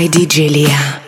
by DJ Liya.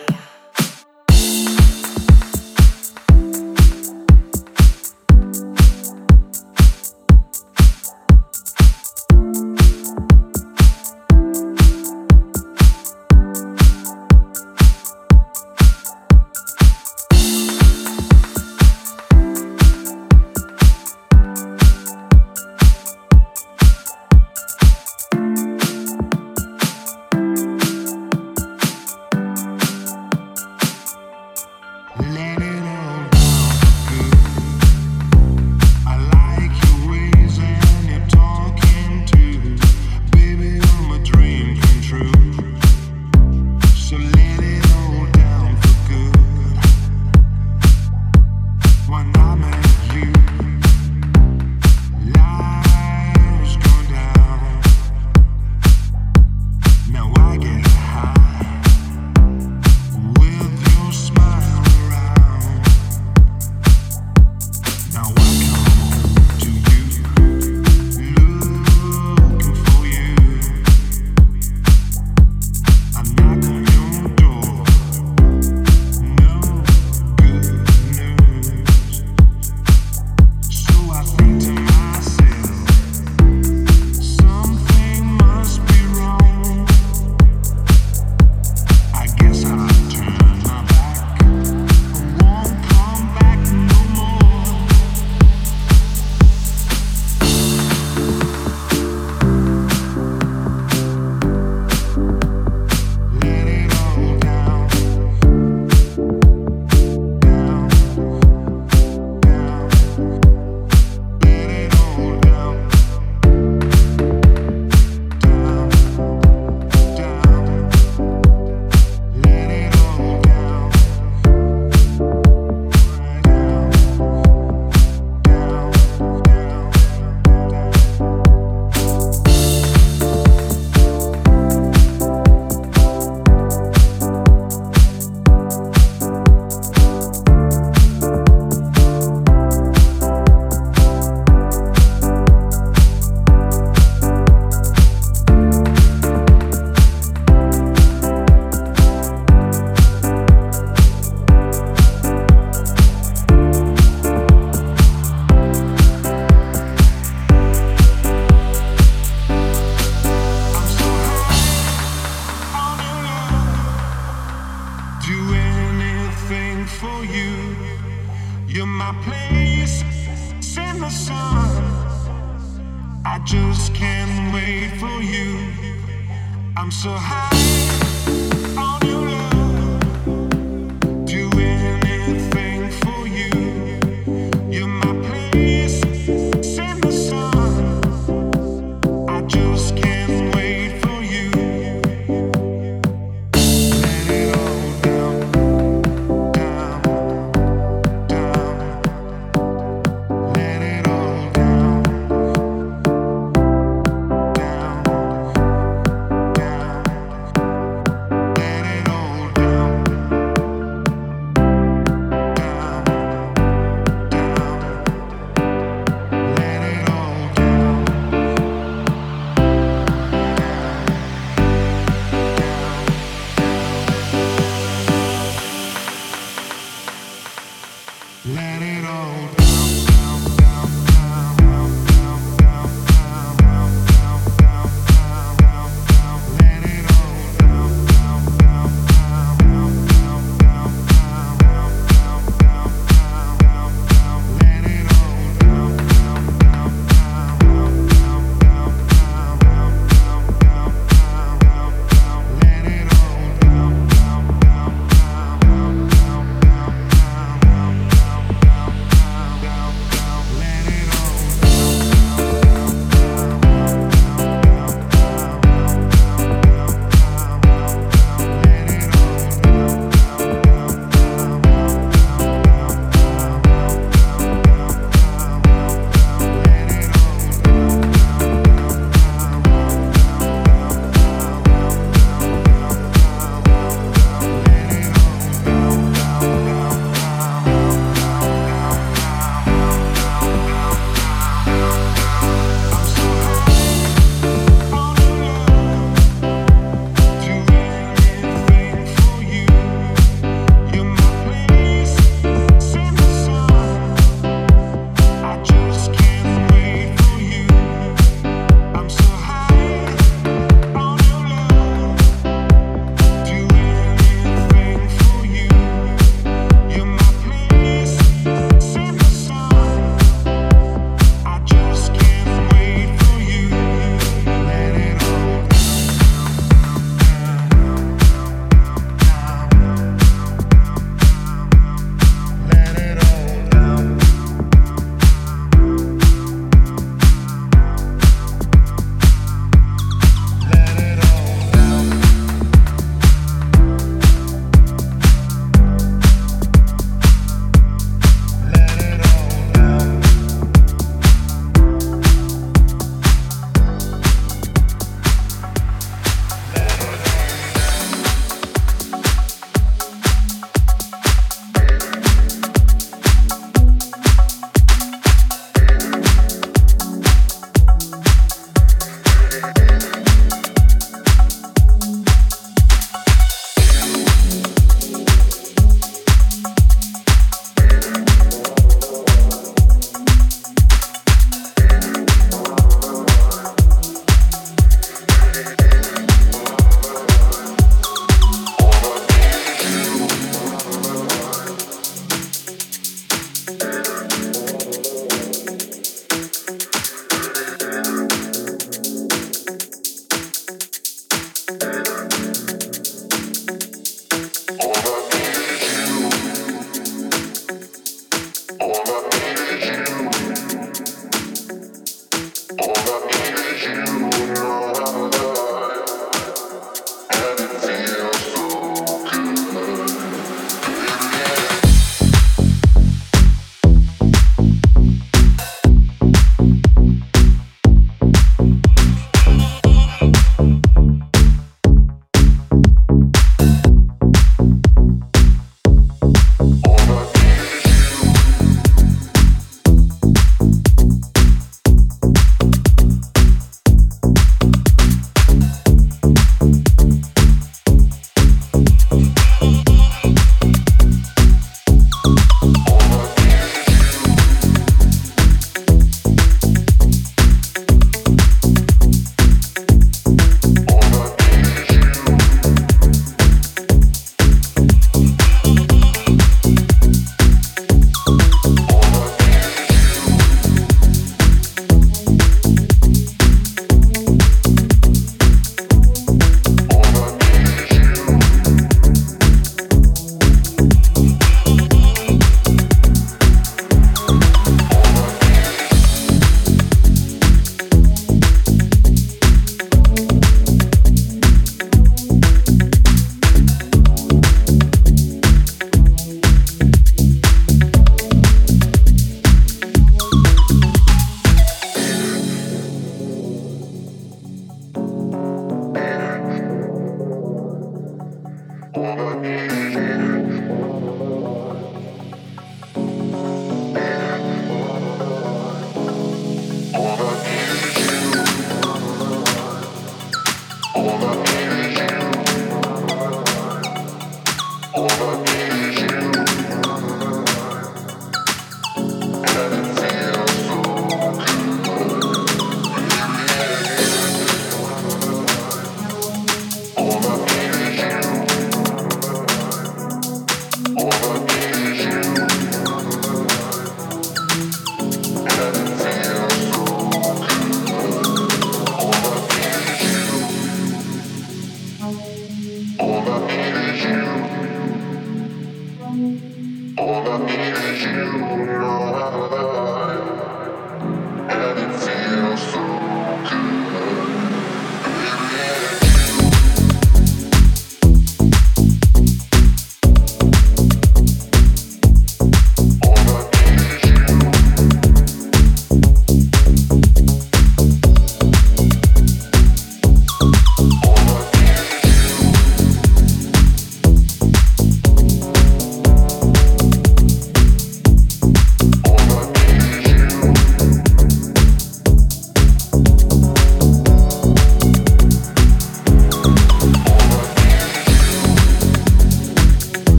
you.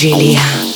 Julia.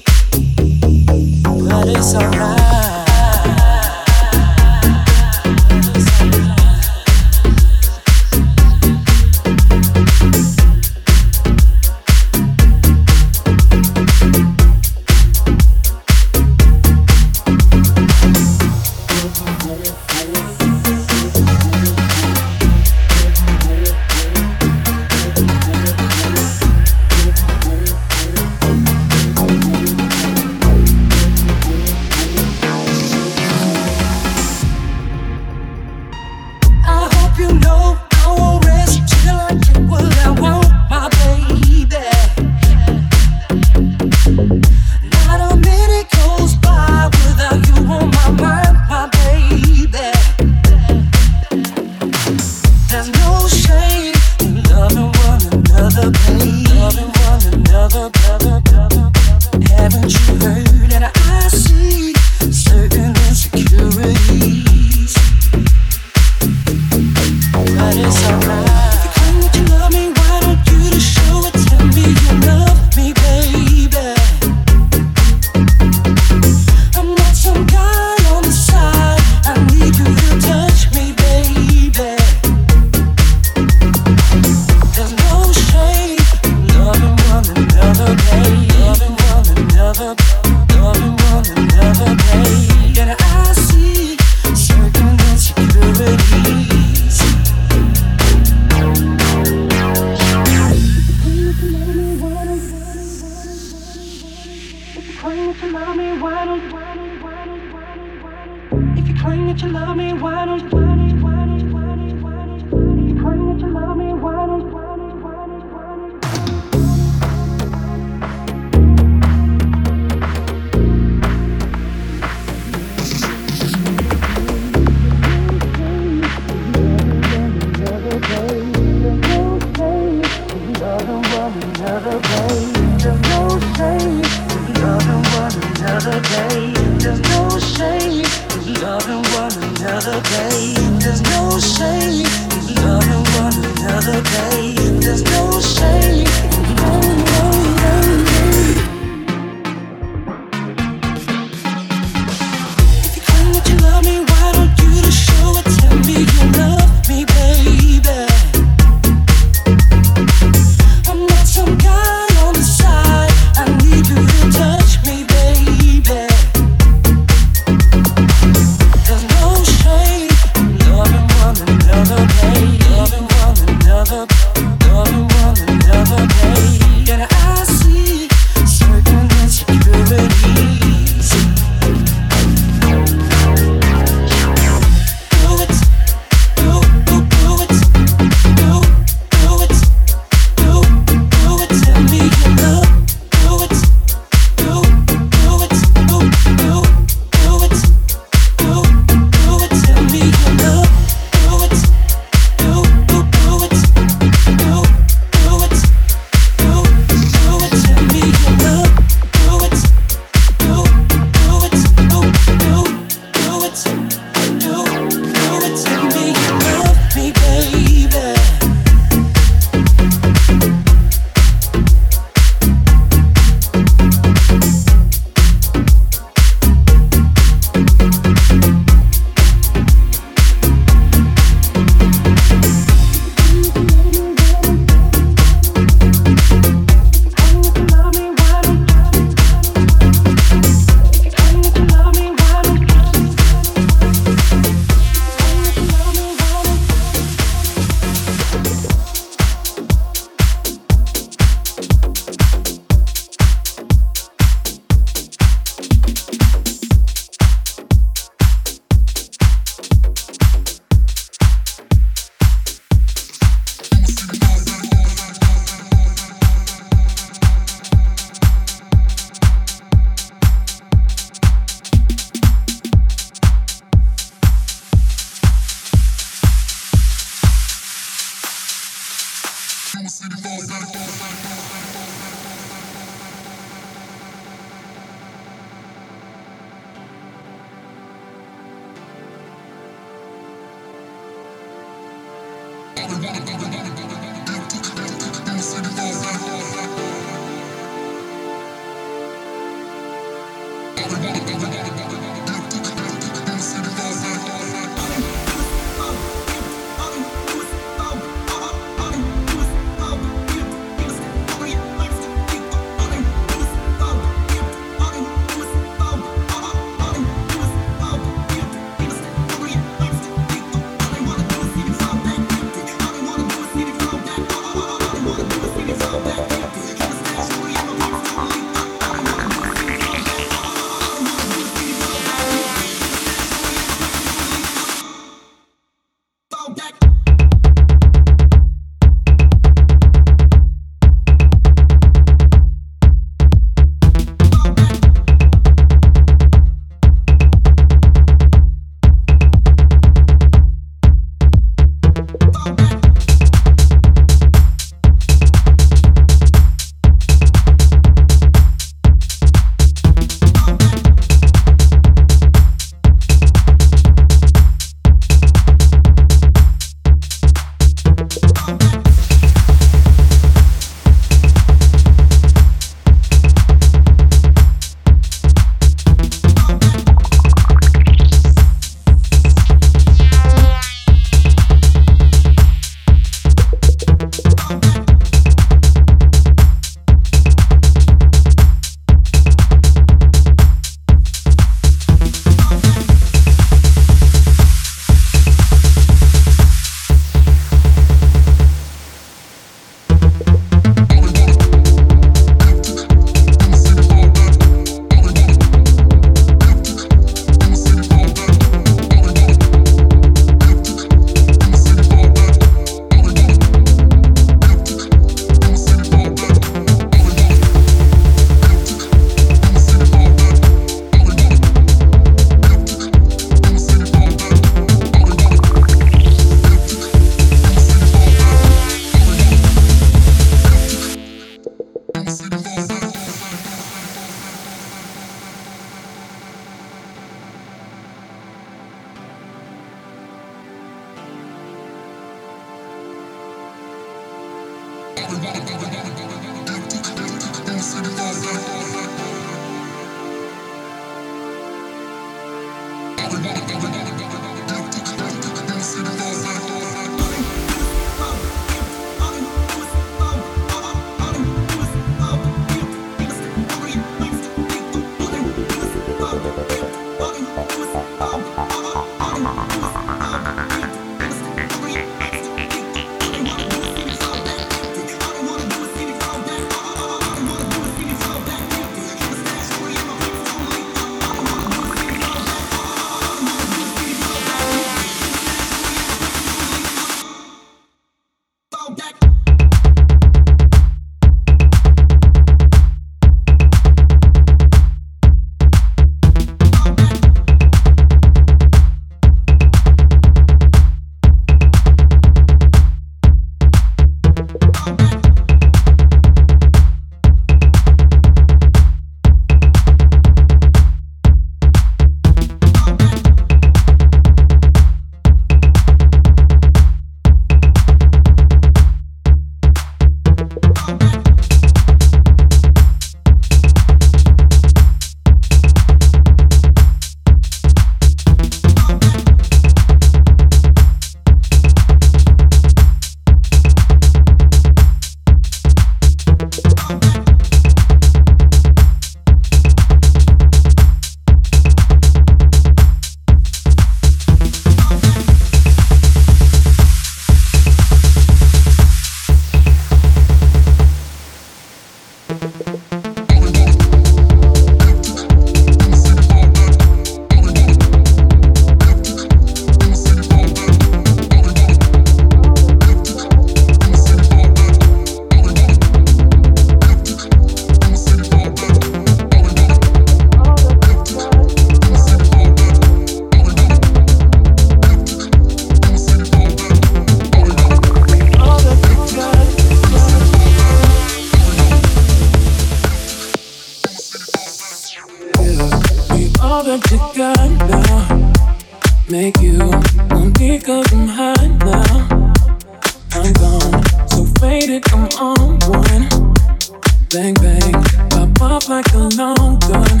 Bang, bang, pop off like a long gun.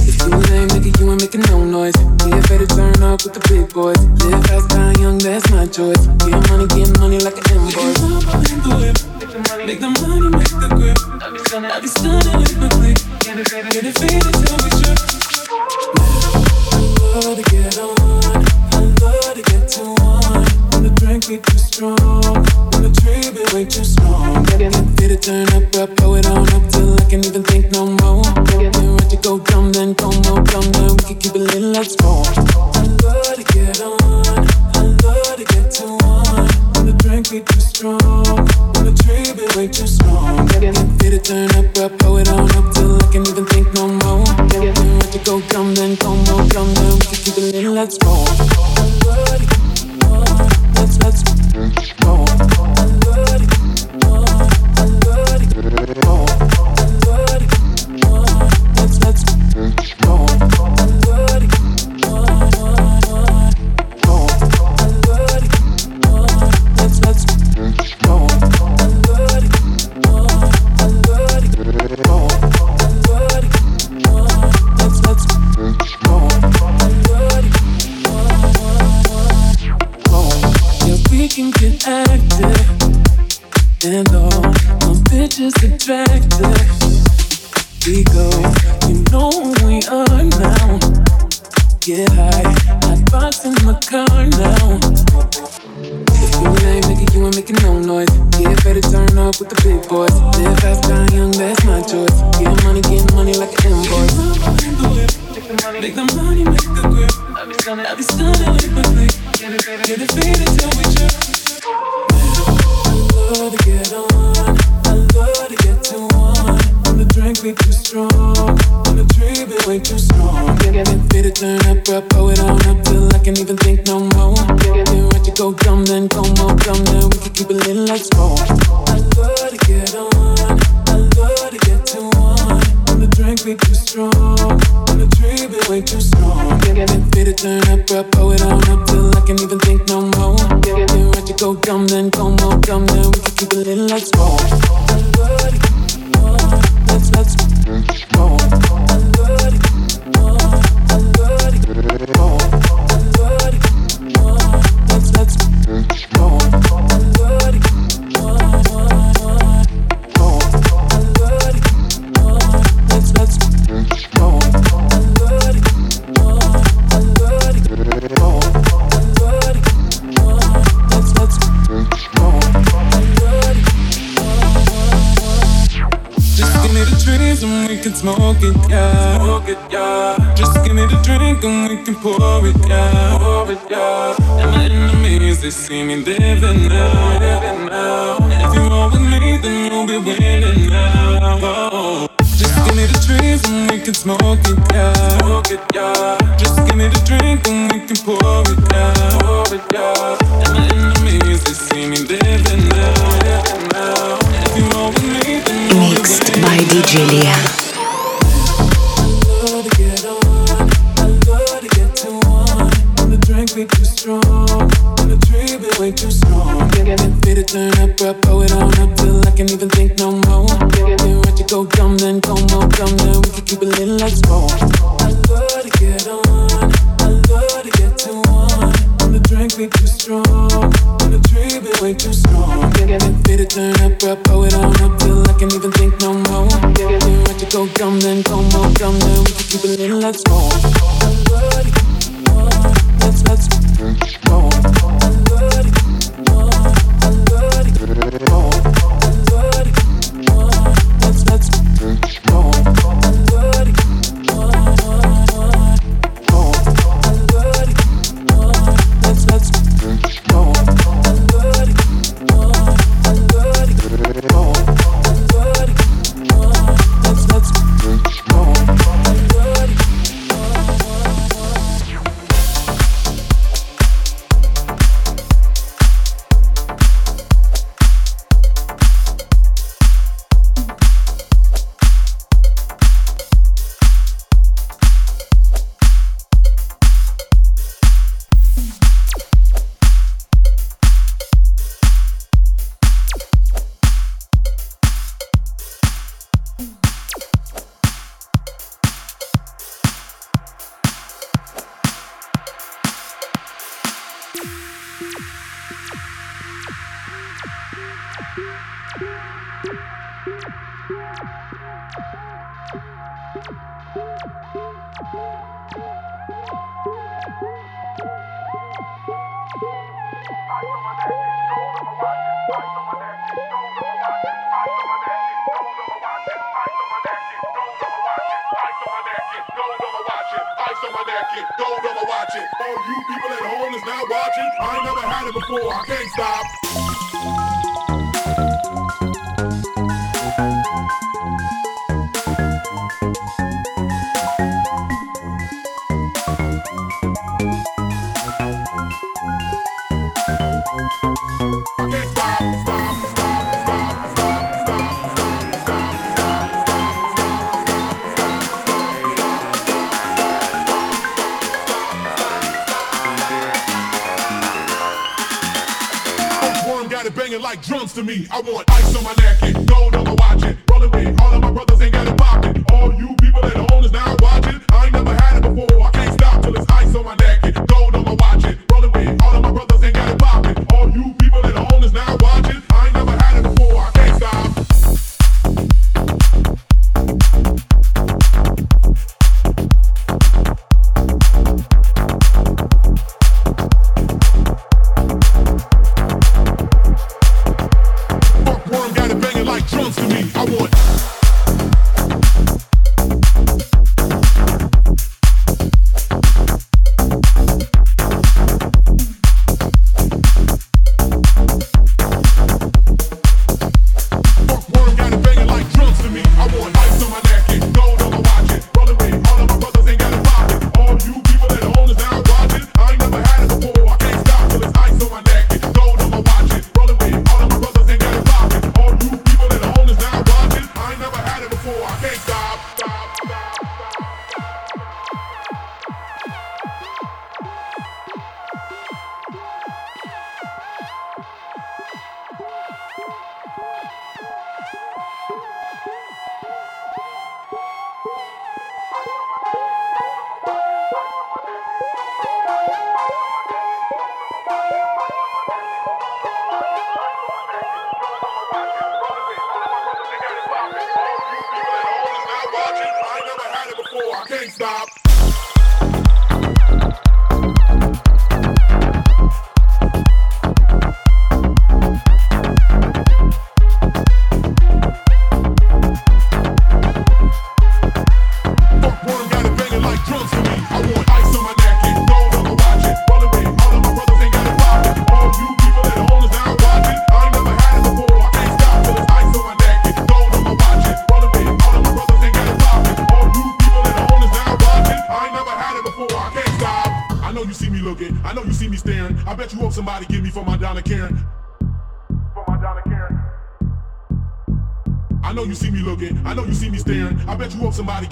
If you ain't making, you ain't making no noise. Get ready to turn up with the big boys. Live fast, die young, that's my choice. Get money, get money like an invoice. Make the money, make the grip. I be stunning I be stunning with my click. Get it faded till we trip. I love to get on. I love to get to one. The drink be too strong. When the tree be way too strong. Get it turn up, up, blow it on up till I can't even think no more. Then let you go dumb, then go more dumb, then we can keep it lit, let's go. I love to get on. I love to get to one. When the drink be too strong. When the tree be way too strong. Get it turn up, up, blow it on up till I can't even think no more. Then let you go dumb, then go more dumb, then we can keep it lit, let's go. I love to get. Let's let's go. Up with the big boys. Live fast, die young, that's my choice. Get money, get money like an invoice. Make the money, make the grip. I be stunning, I be stunning with my click. Get it, get it faded till we trip. I love to get on. Drink be too strong. When the tree be way too strong. Get it faded, turn up, up, blow it on up till I can't even think no more. Then let you go dumb, then go more dumb, then we can keep it lit, let's go. I love to get on. I love to get to one. When the drink be too strong. When the tree be way too strong. Get it faded, turn up, up, blow it on up till I can't even think no more. Then let you go dumb, then go more dumb, then we can keep it lit, let's go. I love to on. Let's go. And smoke it, yeah. Smoke it, yeah. Just give me the drink and we can pour it, yeah. Pour it, yeah. And my enemies, they see me living now, living now. And if you roll with me, then you'll be winning now. Oh. Just give me the trees and we can smoke it, yeah. Smoke it, yeah. Just give me the drink and we can pour it, yeah. Pour it, yeah. And my enemies, they see me living now, living now. If you roll with me, then you'll be Mixed by DJ Liya. somebody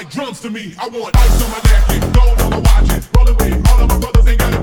like drums to me. I want ice on my neck and gold on my watch. Rolling with all of my brothers ain't got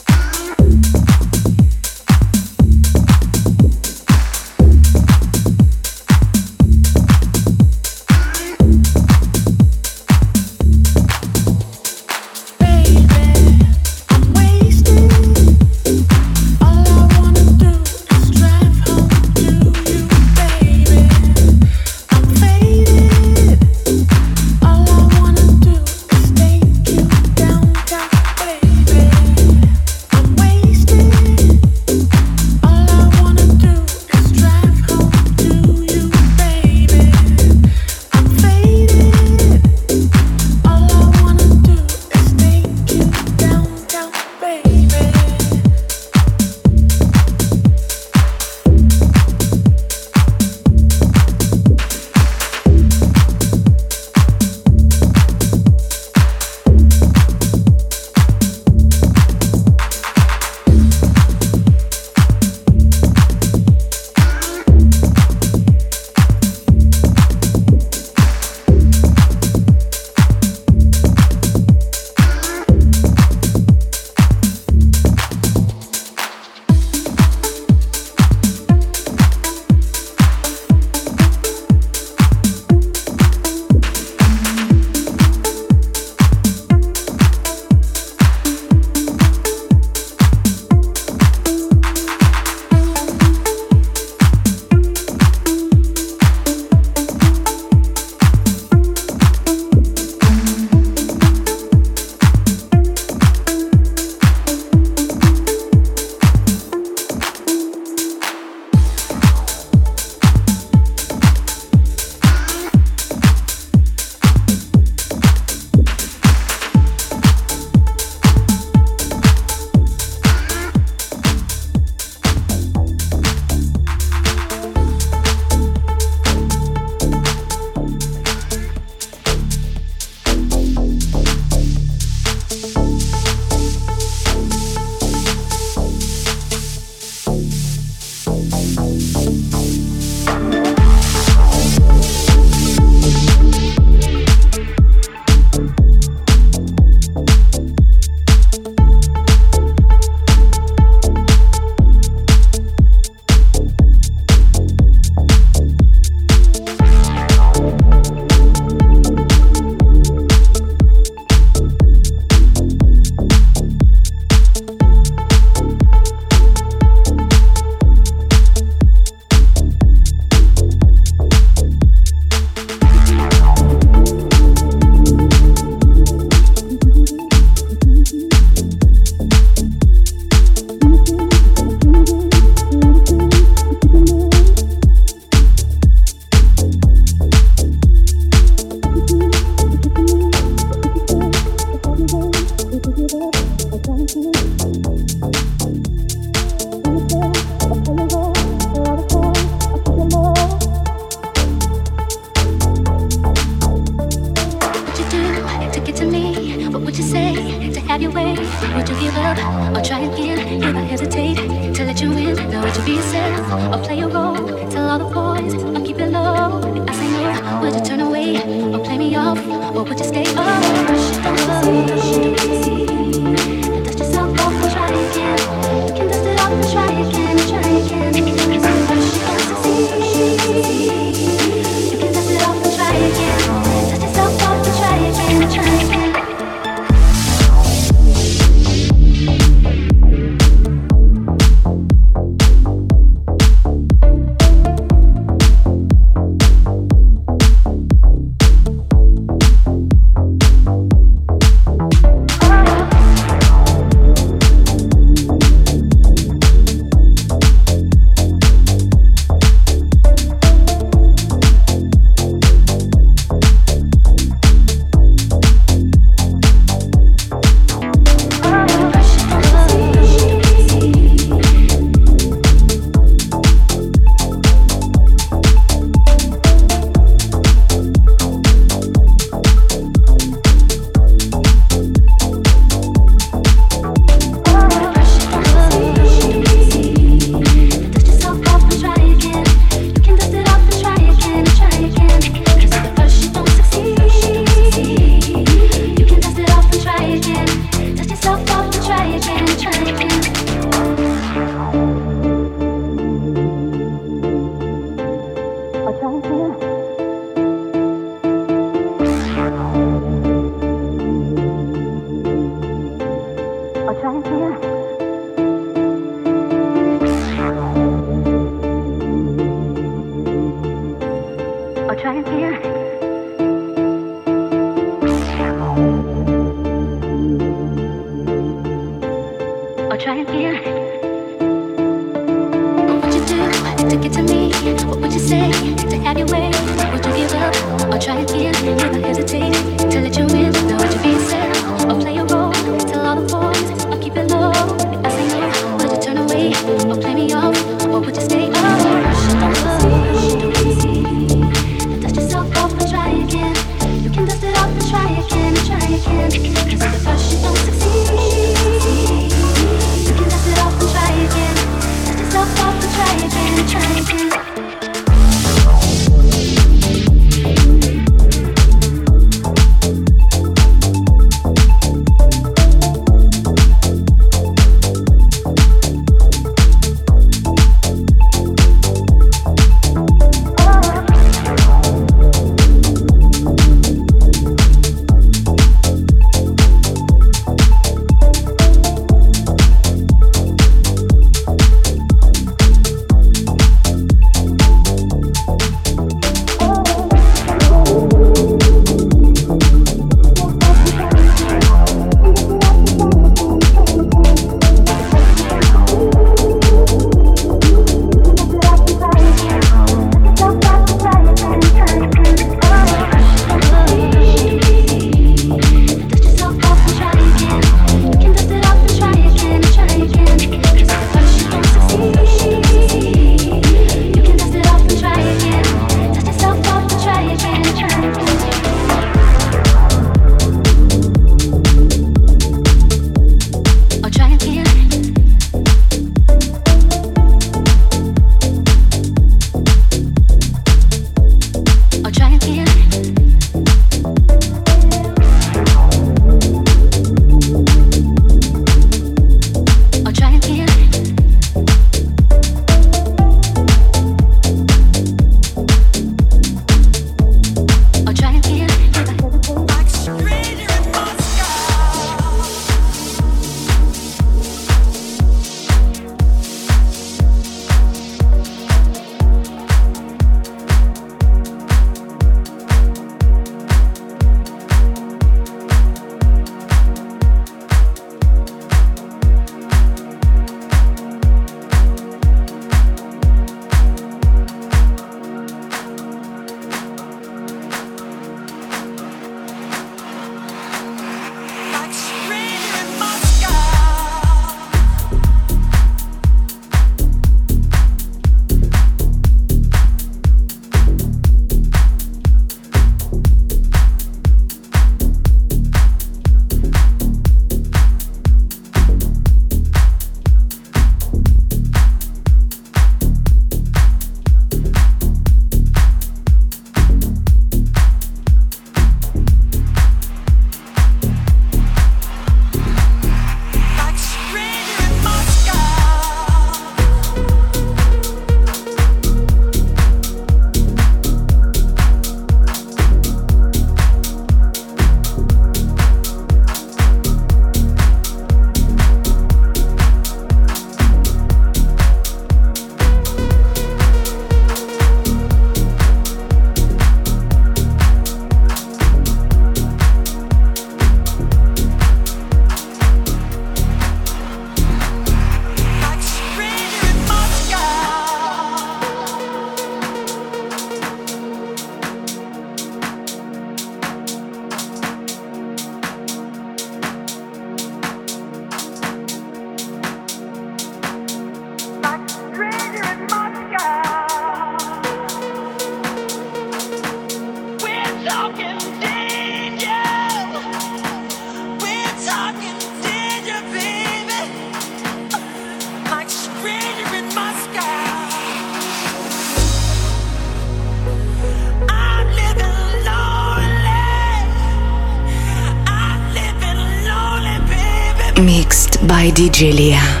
by